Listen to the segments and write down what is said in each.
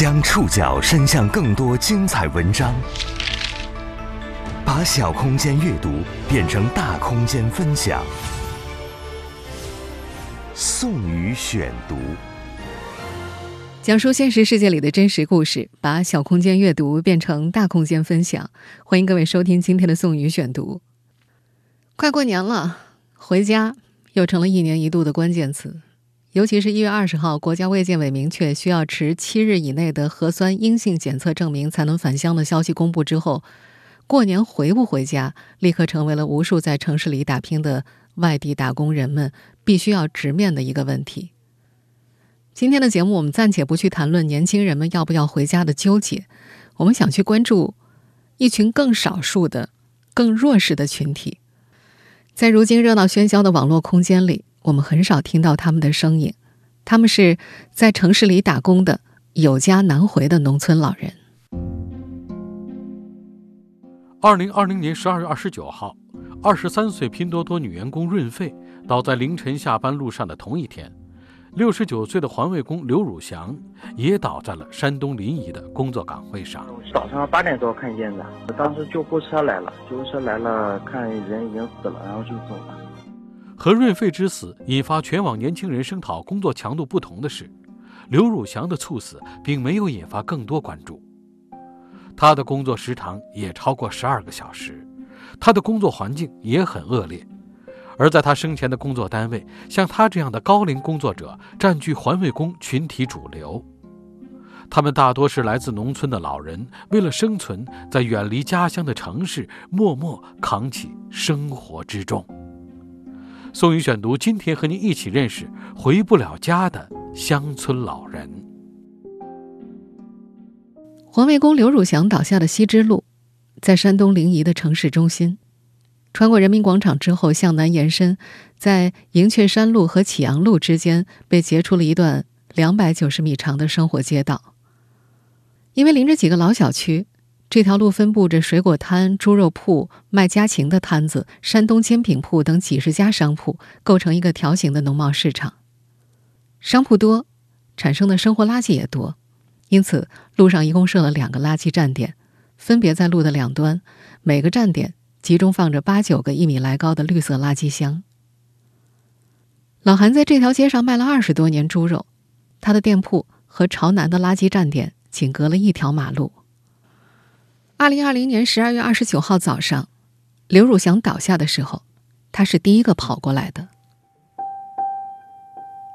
将触角伸向更多精彩文章，把小空间阅读变成大空间分享。宋宇选读，讲述现实世界里的真实故事，把小空间阅读变成大空间分享。欢迎各位收听今天的宋宇选读。快过年了，回家又成了一年一度的关键词。尤其是一月二十号，国家卫健委明确需要持七日以内的核酸阴性检测证明才能返乡的消息公布之后，过年回不回家，立刻成为了无数在城市里打拼的外地打工人们必须要直面的一个问题。今天的节目，我们暂且不去谈论年轻人们要不要回家的纠结，我们想去关注一群更少数的、更弱势的群体，在如今热闹喧嚣的网络空间里。我们很少听到他们的声音，他们是在城市里打工的有家难回的农村老人。二零二零年十二月二十九号，二十三岁拼多多女员工润肺倒在凌晨下班路上的同一天，六十九岁的环卫工刘汝祥也倒在了山东临沂的工作岗位上。早上八点多看见的，当时救护车来了，救护车来了，看人已经死了，然后就走了。和润肺之死引发全网年轻人声讨工作强度不同的是，刘汝祥的猝死并没有引发更多关注。他的工作时长也超过十二个小时，他的工作环境也很恶劣。而在他生前的工作单位，像他这样的高龄工作者占据环卫工群体主流。他们大多是来自农村的老人，为了生存，在远离家乡的城市默默扛起生活之重。宋宇选读，今天和您一起认识回不了家的乡村老人。环卫工刘汝祥倒下的西支路，在山东临沂的城市中心，穿过人民广场之后向南延伸，在银雀山路和启阳路之间被截出了一段两百九十米长的生活街道。因为临着几个老小区。这条路分布着水果摊、猪肉铺、卖家禽的摊子、山东煎饼铺等几十家商铺，构成一个条形的农贸市场。商铺多，产生的生活垃圾也多，因此路上一共设了两个垃圾站点，分别在路的两端，每个站点集中放着八九个一米来高的绿色垃圾箱。老韩在这条街上卖了二十多年猪肉，他的店铺和朝南的垃圾站点仅隔了一条马路。二零二零年十二月二十九号早上，刘汝祥倒下的时候，他是第一个跑过来的。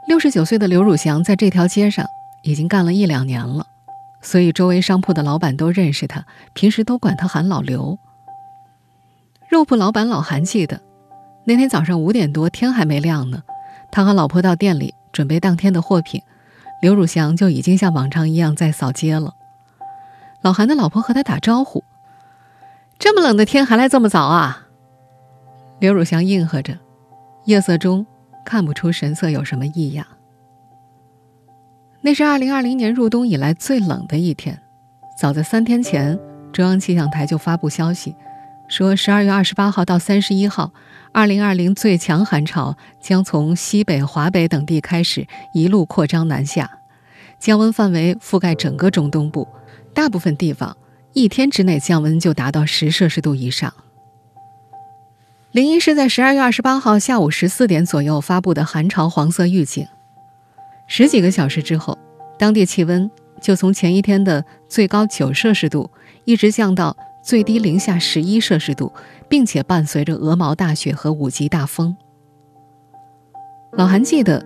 六十九岁的刘汝祥在这条街上已经干了一两年了，所以周围商铺的老板都认识他，平时都管他喊老刘。肉铺老板老韩记得，那天早上五点多，天还没亮呢，他和老婆到店里准备当天的货品，刘汝祥就已经像往常一样在扫街了。老韩的老婆和他打招呼：“这么冷的天还来这么早啊？”刘汝祥应和着，夜色中看不出神色有什么异样。那是二零二零年入冬以来最冷的一天。早在三天前，中央气象台就发布消息，说十二月二十八号到三十一号，二零二零最强寒潮将从西北、华北等地开始，一路扩张南下，降温范围覆盖整个中东部。大部分地方一天之内降温就达到十摄氏度以上。临沂市在十二月二十八号下午十四点左右发布的寒潮黄色预警，十几个小时之后，当地气温就从前一天的最高九摄氏度一直降到最低零下十一摄氏度，并且伴随着鹅毛大雪和五级大风。老韩记得，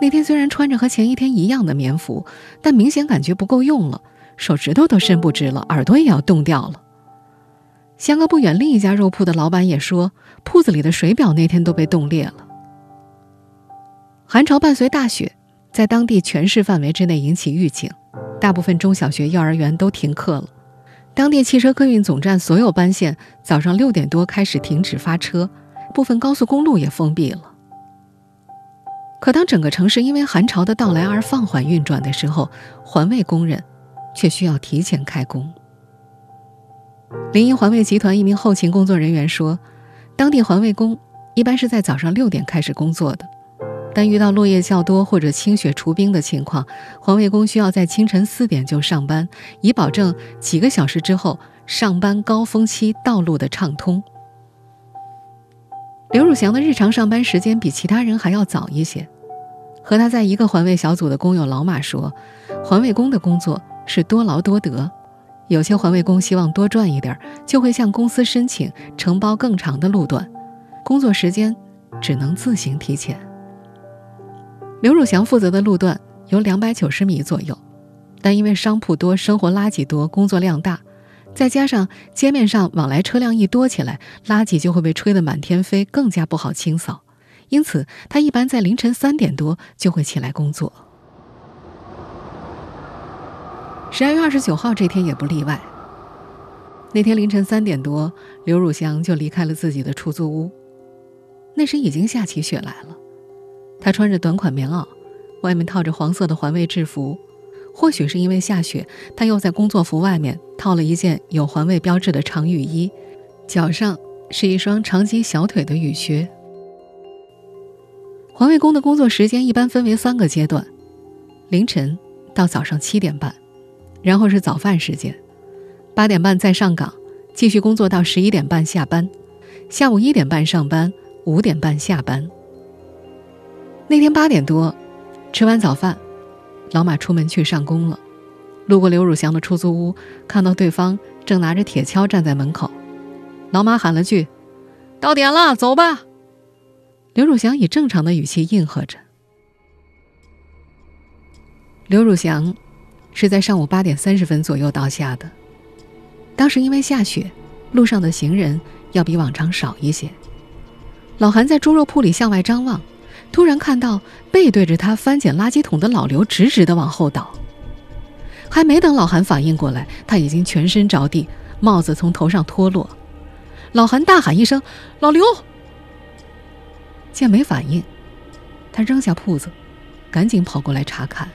那天虽然穿着和前一天一样的棉服，但明显感觉不够用了。手指头都伸不直了，耳朵也要冻掉了。相隔不远，另一家肉铺的老板也说，铺子里的水表那天都被冻裂了。寒潮伴随大雪，在当地全市范围之内引起预警，大部分中小学、幼儿园都停课了。当地汽车客运总站所有班线早上六点多开始停止发车，部分高速公路也封闭了。可当整个城市因为寒潮的到来而放缓运转的时候，环卫工人。却需要提前开工。临沂环卫集团一名后勤工作人员说：“当地环卫工一般是在早上六点开始工作的，但遇到落叶较多或者清雪除冰的情况，环卫工需要在清晨四点就上班，以保证几个小时之后上班高峰期道路的畅通。刘汝祥的日常上班时间比其他人还要早一些。和他在一个环卫小组的工友老马说，环卫工的工作是多劳多得，有些环卫工希望多赚一点，就会向公司申请承包更长的路段，工作时间只能自行提前。刘汝祥负责的路段有两百九十米左右，但因为商铺多、生活垃圾多、工作量大，再加上街面上往来车辆一多起来，垃圾就会被吹得满天飞，更加不好清扫。因此，他一般在凌晨三点多就会起来工作。十二月二十九号这天也不例外。那天凌晨三点多，刘汝祥就离开了自己的出租屋。那时已经下起雪来了，他穿着短款棉袄，外面套着黄色的环卫制服。或许是因为下雪，他又在工作服外面套了一件有环卫标志的长雨衣，脚上是一双长及小腿的雨靴。环卫工的工作时间一般分为三个阶段：凌晨到早上七点半，然后是早饭时间，八点半再上岗，继续工作到十一点半下班，下午一点半上班，五点半下班。那天八点多，吃完早饭，老马出门去上工了，路过刘汝祥的出租屋，看到对方正拿着铁锹站在门口，老马喊了句：“到点了，走吧。”刘汝祥以正常的语气应和着。刘汝祥是在上午八点三十分左右到下的。当时因为下雪，路上的行人要比往常少一些。老韩在猪肉铺里向外张望，突然看到背对着他翻捡垃圾桶的老刘直直的往后倒。还没等老韩反应过来，他已经全身着地，帽子从头上脱落。老韩大喊一声：“老刘！”见没反应，他扔下铺子，赶紧跑过来查看。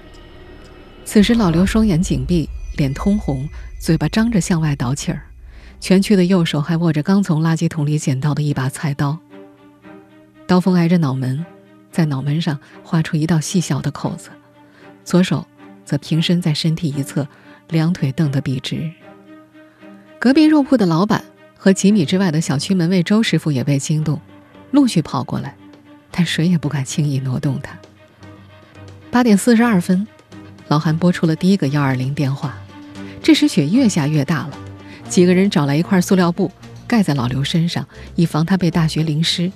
此时老刘双眼紧闭，脸通红，嘴巴张着向外倒气儿，蜷曲的右手还握着刚从垃圾桶里捡到的一把菜刀。刀锋挨着脑门，在脑门上划出一道细小的口子，左手则平伸在身体一侧，两腿蹬得笔直。隔壁肉铺的老板和几米之外的小区门卫周师傅也被惊动，陆续跑过来。但谁也不敢轻易挪动他。八点四十二分，老韩拨出了第一个幺二零电话。这时雪越下越大了，几个人找来一块塑料布盖在老刘身上，以防他被大雪淋湿。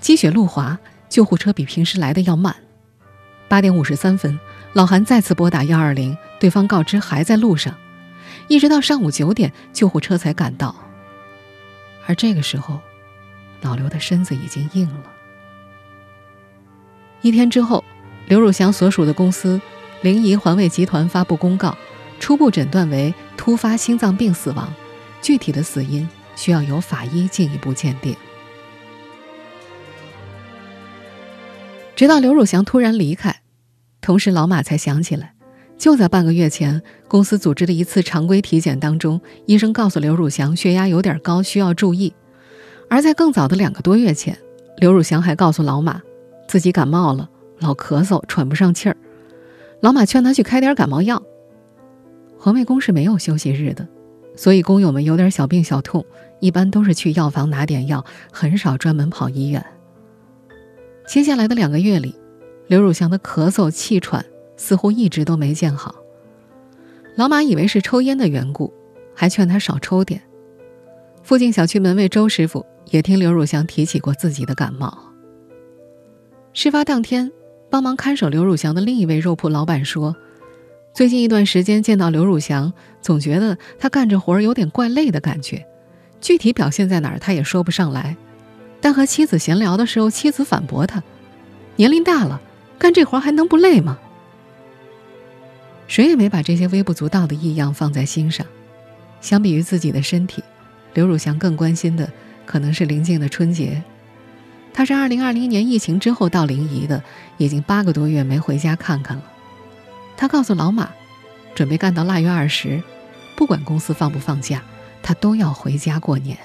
积雪路滑，救护车比平时来的要慢。八点五十三分，老韩再次拨打幺二零，对方告知还在路上，一直到上午九点，救护车才赶到。而这个时候。老刘的身子已经硬了。一天之后，刘汝祥所属的公司临沂环卫集团发布公告，初步诊断为突发心脏病死亡，具体的死因需要由法医进一步鉴定。直到刘汝祥突然离开，同事老马才想起来，就在半个月前，公司组织的一次常规体检当中，医生告诉刘汝祥血压有点高，需要注意。而在更早的两个多月前，刘汝祥还告诉老马，自己感冒了，老咳嗽，喘不上气儿。老马劝他去开点感冒药。环卫工是没有休息日的，所以工友们有点小病小痛，一般都是去药房拿点药，很少专门跑医院。接下来的两个月里，刘汝祥的咳嗽、气喘似乎一直都没见好。老马以为是抽烟的缘故，还劝他少抽点。附近小区门卫周师傅。也听刘汝祥提起过自己的感冒。事发当天，帮忙看守刘汝祥的另一位肉铺老板说，最近一段时间见到刘汝祥，总觉得他干着活儿有点怪累的感觉，具体表现在哪儿他也说不上来。但和妻子闲聊的时候，妻子反驳他：“年龄大了，干这活还能不累吗？”谁也没把这些微不足道的异样放在心上。相比于自己的身体，刘汝祥更关心的。可能是临近的春节，他是二零二零年疫情之后到临沂的，已经八个多月没回家看看了。他告诉老马，准备干到腊月二十，不管公司放不放假，他都要回家过年。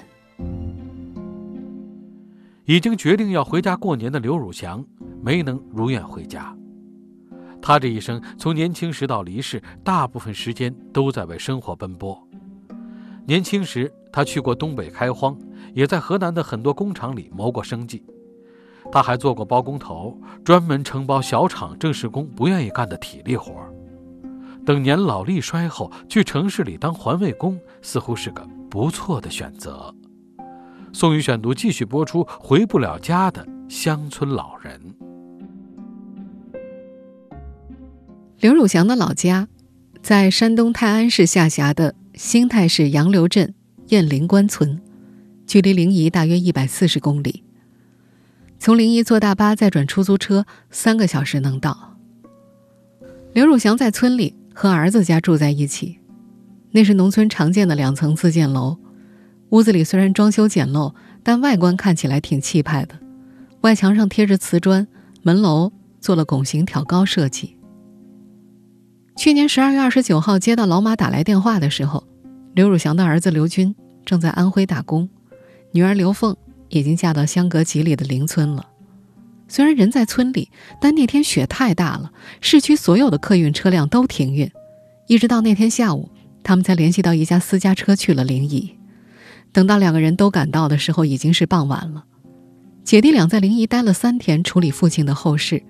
已经决定要回家过年的刘汝祥，没能如愿回家。他这一生从年轻时到离世，大部分时间都在为生活奔波。年轻时，他去过东北开荒，也在河南的很多工厂里谋过生计。他还做过包工头，专门承包小厂正式工不愿意干的体力活。等年老力衰后，去城市里当环卫工，似乎是个不错的选择。宋宇选读继续播出：回不了家的乡村老人。刘汝祥的老家，在山东泰安市下辖的兴泰市杨柳镇雁林关村，距离临沂大约一百四十公里。从临沂坐大巴再转出租车，三个小时能到。刘汝祥在村里和儿子家住在一起，那是农村常见的两层自建楼。屋子里虽然装修简陋，但外观看起来挺气派的。外墙上贴着瓷砖，门楼做了拱形挑高设计。去年十二月二十九号接到老马打来电话的时候，刘汝祥的儿子刘军正在安徽打工，女儿刘凤已经嫁到相隔几里的邻村了。虽然人在村里，但那天雪太大了，市区所有的客运车辆都停运，一直到那天下午，他们才联系到一家私家车去了临沂。等到两个人都赶到的时候，已经是傍晚了。姐弟俩在临沂待了三天，处理父亲的后事。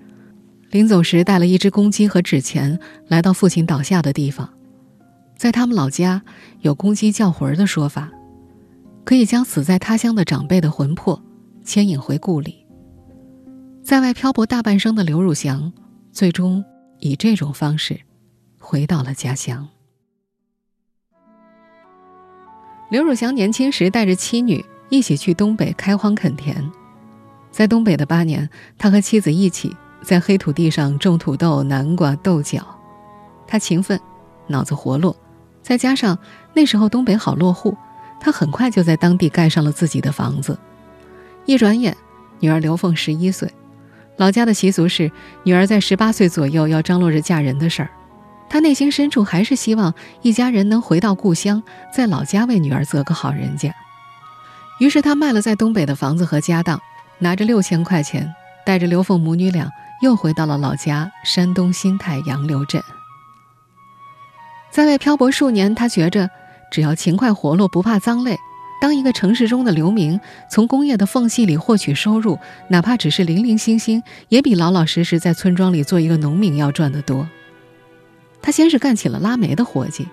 临走时带了一只公鸡和纸钱，来到父亲倒下的地方。在他们老家，有公鸡叫魂的说法，可以将死在他乡的长辈的魂魄牵引回故里。在外漂泊大半生的刘汝祥，最终以这种方式回到了家乡。刘汝祥年轻时带着妻女一起去东北开荒垦田，在东北的八年，他和妻子一起在黑土地上种土豆、南瓜、豆角。他勤奋，脑子活络，再加上那时候东北好落户，他很快就在当地盖上了自己的房子。一转眼，女儿刘凤十一岁，老家的习俗是女儿在十八岁左右要张罗着嫁人的事儿。他内心深处还是希望一家人能回到故乡，在老家为女儿择个好人家。于是他卖了在东北的房子和家当，拿着六千块钱，带着刘凤母女俩又回到了老家山东新泰杨柳镇。在外漂泊数年，他觉着只要勤快活络，不怕脏累，当一个城市中的流民，从工业的缝隙里获取收入，哪怕只是零零星星，也比老老实实在村庄里做一个农民要赚得多。他先是干起了拉煤的活计，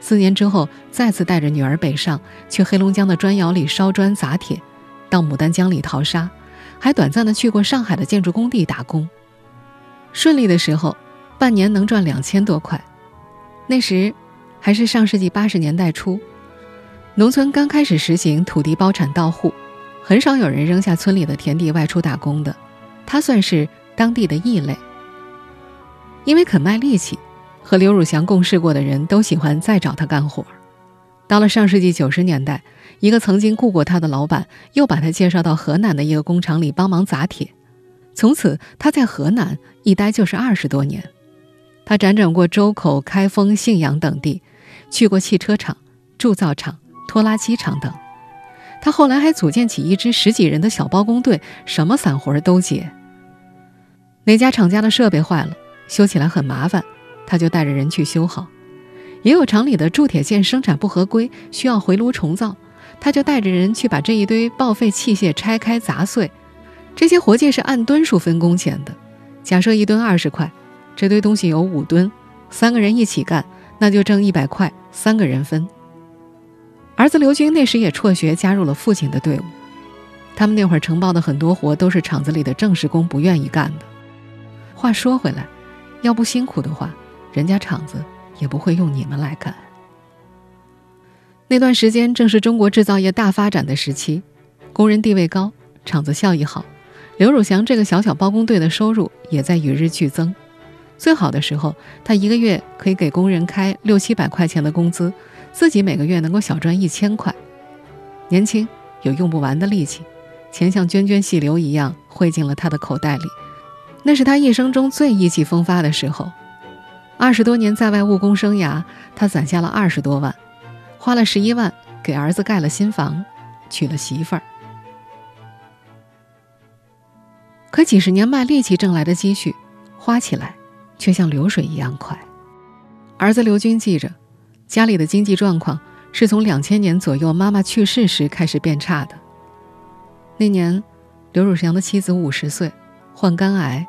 四年之后再次带着女儿北上，去黑龙江的砖窑里烧砖砸铁，到牡丹江里淘沙，还短暂的去过上海的建筑工地打工。顺利的时候，半年能赚两千多块。那时还是上世纪八十年代初，农村刚开始实行土地包产到户，很少有人扔下村里的田地外出打工的，他算是当地的异类，因为肯卖力气。和刘汝祥共事过的人都喜欢再找他干活。到了上世纪九十年代，一个曾经雇过他的老板又把他介绍到河南的一个工厂里帮忙砸铁。从此，他在河南一待就是二十多年。他辗转过周口、开封、信阳等地，去过汽车厂、铸造厂、拖拉机厂等。他后来还组建起一支十几人的小包工队，什么散活都接。哪家厂家的设备坏了，修起来很麻烦。他就带着人去修好，也有厂里的铸铁件生产不合规，需要回炉重造，他就带着人去把这一堆报废器械拆开砸碎。这些活计是按吨数分工钱的，假设一吨二十块，这堆东西有五吨，三个人一起干，那就挣一百块，三个人分。儿子刘军那时也辍学，加入了父亲的队伍。他们那会儿承包的很多活都是厂子里的正式工不愿意干的。话说回来，要不辛苦的话。人家厂子也不会用你们来干。那段时间正是中国制造业大发展的时期，工人地位高，厂子效益好，刘汝祥这个小小包工队的收入也在与日俱增。最好的时候，他一个月可以给工人开六七百块钱的工资，自己每个月能够小赚一千块。年轻有用不完的力气，钱像涓涓细流一样汇进了他的口袋里，那是他一生中最意气风发的时候。二十多年在外务工生涯，他攒下了二十多万，花了十一万给儿子盖了新房，娶了媳妇儿。可几十年卖力气挣来的积蓄，花起来却像流水一样快。儿子刘军记着，家里的经济状况是从两千年左右妈妈去世时开始变差的。那年，刘汝祥的妻子五十岁，患肝癌。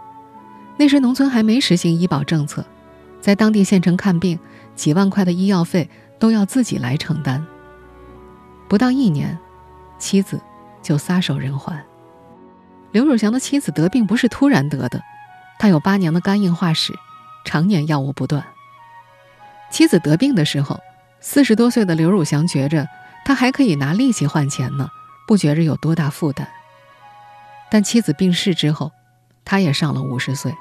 那时农村还没实行医保政策，在当地县城看病，几万块的医药费都要自己来承担。不到一年，妻子就撒手人寰。刘汝祥的妻子得病不是突然得的，他有八年的肝硬化史，常年药物不断。妻子得病的时候，四十多岁的刘汝祥觉着他还可以拿力气换钱呢，不觉着有多大负担。但妻子病逝之后，他也上了五十岁，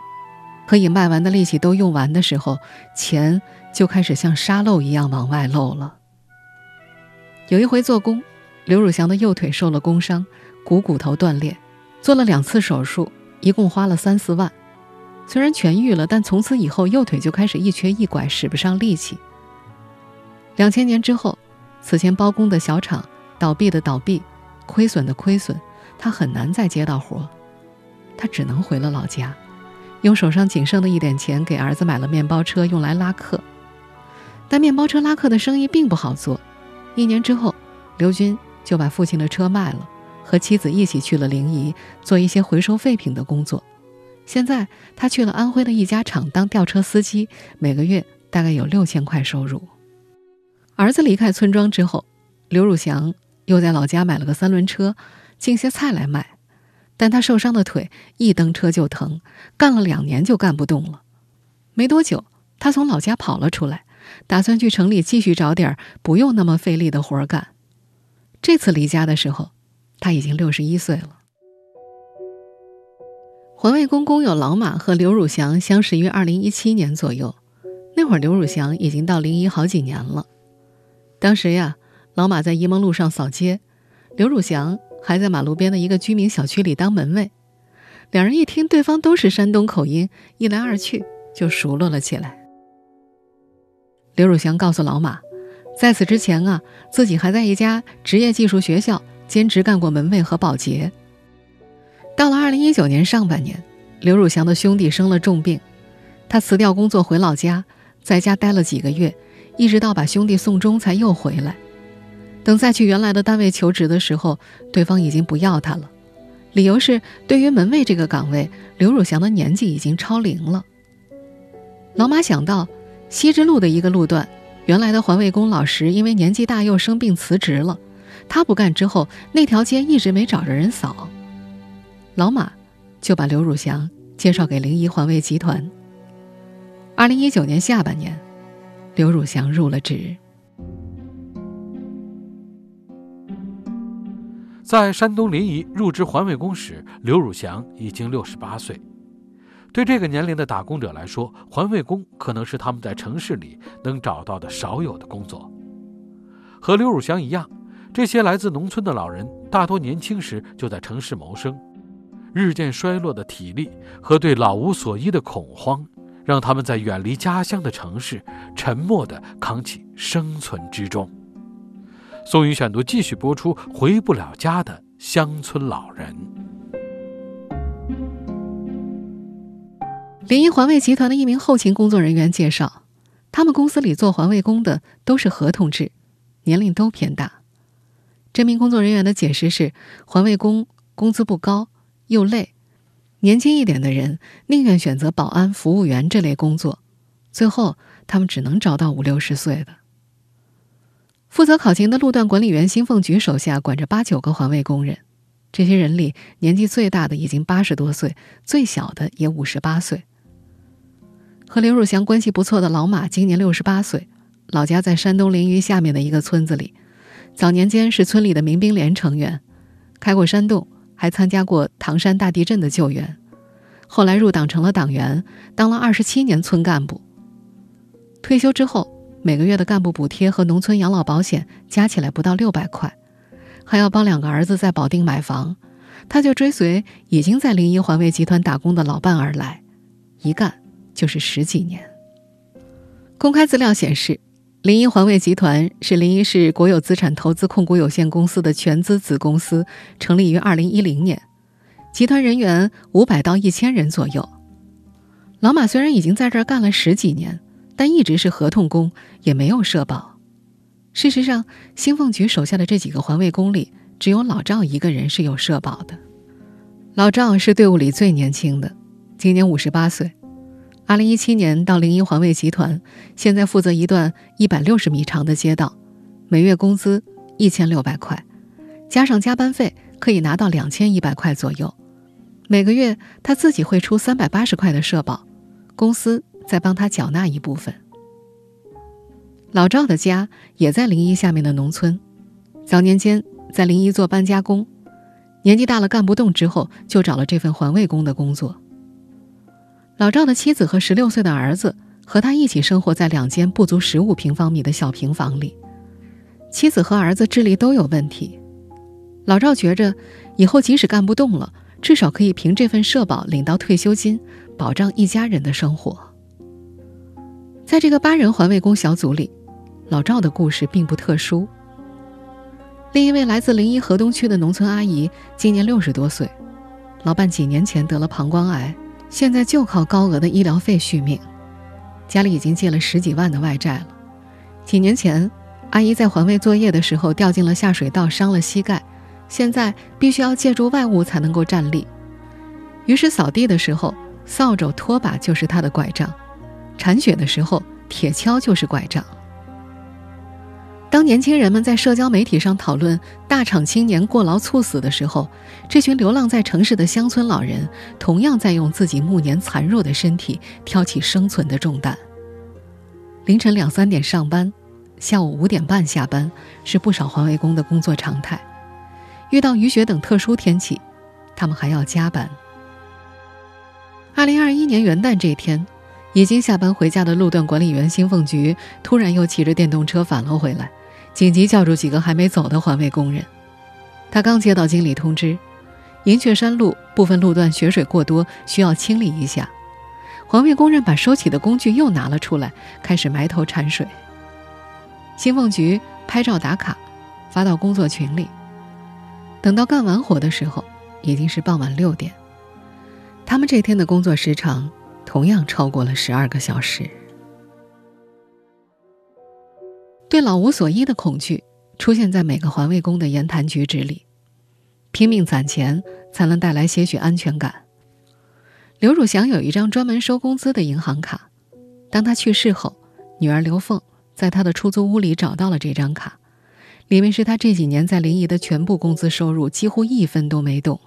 可以卖完的力气都用完的时候，钱就开始像沙漏一样往外漏了。有一回做工，刘汝祥的右腿受了工伤，股骨头断裂，做了两次手术，一共花了三四万。虽然痊愈了，但从此以后右腿就开始一瘸一拐，使不上力气。两千年之后，此前包工的小厂倒闭的倒闭，亏损的亏损，他很难再接到活。他只能回了老家，用手上仅剩的一点钱给儿子买了面包车，用来拉客。但面包车拉客的生意并不好做。一年之后，刘军就把父亲的车卖了，和妻子一起去了临沂，做一些回收废品的工作。现在他去了安徽的一家厂当吊车司机，每个月大概有六千块收入。儿子离开村庄之后，刘汝祥又在老家买了个三轮车，进些菜来卖。但他受伤的腿一蹬车就疼，干了两年就干不动了。没多久，他从老家跑了出来，打算去城里继续找点不用那么费力的活干。这次离家的时候，他已经六十一岁了。环卫工工友老马和刘汝祥相识于二零一七年左右，那会儿刘汝祥已经到临沂好几年了。当时呀，老马在沂蒙路上扫街，刘汝祥。还在马路边的一个居民小区里当门卫，两人一听对方都是山东口音，一来二去就熟络了起来。刘汝祥告诉老马，在此之前啊，自己还在一家职业技术学校兼职干过门卫和保洁。到了二零一九年上半年，刘汝祥的兄弟生了重病，他辞掉工作回老家，在家待了几个月，一直到把兄弟送终才又回来。等再去原来的单位求职的时候，对方已经不要他了，理由是对于门卫这个岗位，刘汝祥的年纪已经超龄了。老马想到西直路的一个路段，原来的环卫工老石因为年纪大又生病辞职了，他不干之后，那条街一直没找着人扫。老马就把刘汝祥介绍给临沂环卫集团。二零一九年下半年，刘汝祥入了职。在山东临沂入职环卫工时，刘汝祥已经六十八岁。对这个年龄的打工者来说，环卫工可能是他们在城市里能找到的少有的工作。和刘汝祥一样，这些来自农村的老人大多年轻时就在城市谋生，日渐衰落的体力和对老无所依的恐慌，让他们在远离家乡的城市沉默地扛起生存之重。宋宇选读继续播出。回不了家的乡村老人。临沂环卫集团的一名后勤工作人员介绍，他们公司里做环卫工的都是合同制，年龄都偏大。这名工作人员的解释是：环卫工工资不高，又累，年轻一点的人宁愿选择保安、服务员这类工作，最后他们只能找到五六十岁的。负责考勤的路段管理员辛凤菊手下管着八九个环卫工人，这些人里年纪最大的已经八十多岁，最小的也五十八岁。和刘汝祥关系不错的老马今年六十八岁，老家在山东临沂下面的一个村子里，早年间是村里的民兵连成员，开过山洞，还参加过唐山大地震的救援，后来入党成了党员，当了二十七年村干部。退休之后。每个月的干部补贴和农村养老保险加起来不到六百块，还要帮两个儿子在保定买房，他就追随已经在临沂环卫集团打工的老伴而来，一干就是十几年。公开资料显示，临沂环卫集团是临沂市国有资产投资控股有限公司的全资子公司，成立于二零一零年，集团人员五百到一千人左右。老马虽然已经在这儿干了十几年，但一直是合同工，也没有社保。事实上，兴凤局手下的这几个环卫工里，只有老赵一个人是有社保的。老赵是队伍里最年轻的，今年五十八岁。二零一七年到临沂环卫集团，现在负责一段一百六十米长的街道，每月工资一千六百块，加上加班费可以拿到两千一百块左右。每个月他自己会出三百八十块的社保，公司再帮他缴纳一部分。老赵的家也在临沂下面的农村，早年间在临沂做搬家工，年纪大了干不动之后，就找了这份环卫工的工作。老赵的妻子和十六岁的儿子和他一起生活在两间不足十五平方米的小平房里。妻子和儿子智力都有问题，老赵觉着以后即使干不动了，至少可以凭这份社保领到退休金，保障一家人的生活。在这个八人环卫工小组里，老赵的故事并不特殊。另一位来自临沂河东区的农村阿姨，今年六十多岁，老伴几年前得了膀胱癌。现在就靠高额的医疗费续命，家里已经借了十几万的外债了。几年前，阿姨在环卫作业的时候掉进了下水道，伤了膝盖，现在必须要借助外物才能够站立。于是扫地的时候，扫帚、拖把就是她的拐杖；铲雪的时候，铁锹就是拐杖。当年轻人们在社交媒体上讨论大厂青年过劳猝死的时候，这群流浪在城市的乡村老人同样在用自己暮年残弱的身体挑起生存的重担。凌晨两三点上班，下午五点半下班是不少环卫工的工作常态。遇到雨雪等特殊天气，他们还要加班。二零二一年元旦这天，已经下班回家的路段管理员辛凤菊突然又骑着电动车返了回来。紧急叫住几个还没走的环卫工人。他刚接到经理通知，银雀山路部分路段雪水过多，需要清理一下。环卫工人把收起的工具又拿了出来，开始埋头铲水。新凤局拍照打卡，发到工作群里。等到干完活的时候，已经是傍晚六点。他们这天的工作时长同样超过了十二个小时。对老无所依的恐惧出现在每个环卫工的言谈举止里，拼命攒钱才能带来些许安全感。刘汝祥有一张专门收工资的银行卡，当他去世后，女儿刘凤在他的出租屋里找到了这张卡，里面是他这几年在临沂的全部工资收入，几乎一分都没动。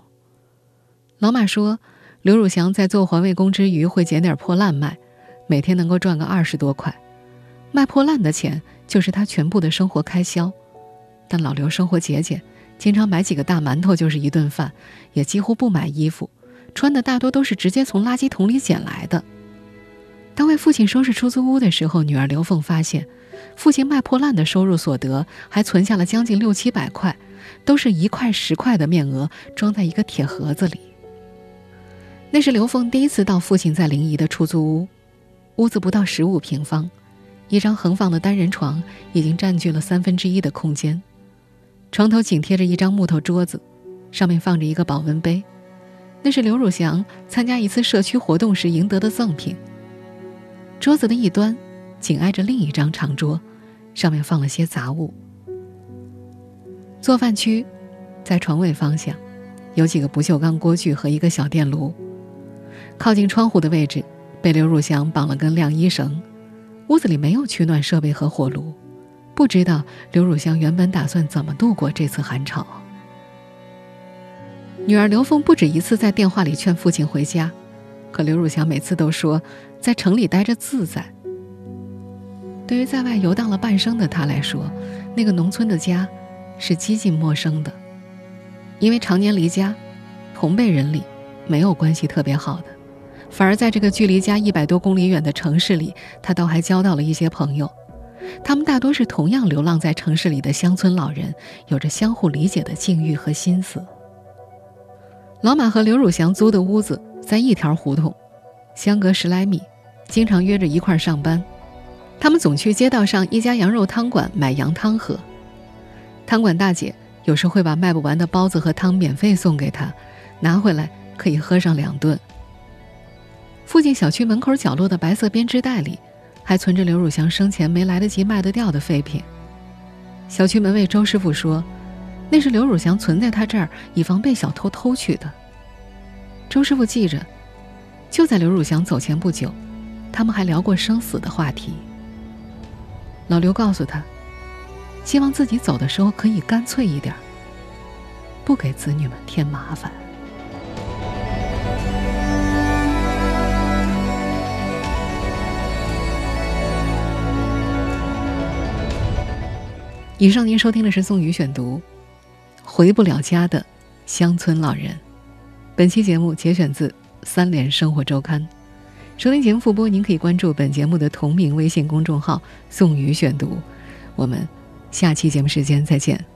老马说，刘汝祥在做环卫工之余会捡点破烂卖，每天能够赚个二十多块，卖破烂的钱。就是他全部的生活开销，但老刘生活节俭，经常买几个大馒头就是一顿饭，也几乎不买衣服，穿的大多都是直接从垃圾桶里捡来的。当为父亲收拾出租屋的时候，女儿刘凤发现，父亲卖破烂的收入所得还存下了将近六七百块，都是一块十块的面额，装在一个铁盒子里。那是刘凤第一次到父亲在临沂的出租屋，屋子不到十五平方。一张横放的单人床已经占据了三分之一的空间，床头紧贴着一张木头桌子，上面放着一个保温杯，那是刘汝祥参加一次社区活动时赢得的赠品。桌子的一端紧挨着另一张长桌，上面放了些杂物。做饭区在床尾方向，有几个不锈钢锅具和一个小电炉，靠近窗户的位置被刘汝祥绑了根晾衣绳。屋子里没有取暖设备和火炉，不知道刘汝香原本打算怎么度过这次寒潮。女儿刘凤不止一次在电话里劝父亲回家，可刘汝香每次都说在城里待着自在。对于在外游荡了半生的他来说，那个农村的家是几近陌生的，因为常年离家，同辈人里没有关系特别好的。反而在这个距离家一百多公里远的城市里，他倒还交到了一些朋友。他们大多是同样流浪在城市里的乡村老人，有着相互理解的境遇和心思。老马和刘汝祥租的屋子在一条胡同，相隔十来米，经常约着一块上班。他们总去街道上一家羊肉汤馆买羊汤喝。汤馆大姐有时会把卖不完的包子和汤免费送给他。拿回来可以喝上两顿。附近小区门口角落的白色编织袋里，还存着刘汝祥生前没来得及卖得掉的废品。小区门卫周师傅说，那是刘汝祥存在他这儿，以防被小偷偷去的。周师傅记着，就在刘汝祥走前不久，他们还聊过生死的话题。老刘告诉他，希望自己走的时候可以干脆一点，不给子女们添麻烦。以上您收听的是宋宇选读，《回不了家的乡村老人》。本期节目节选自《三联生活周刊》。收听节目复播，您可以关注本节目的同名微信公众号“宋宇选读”。我们下期节目时间再见。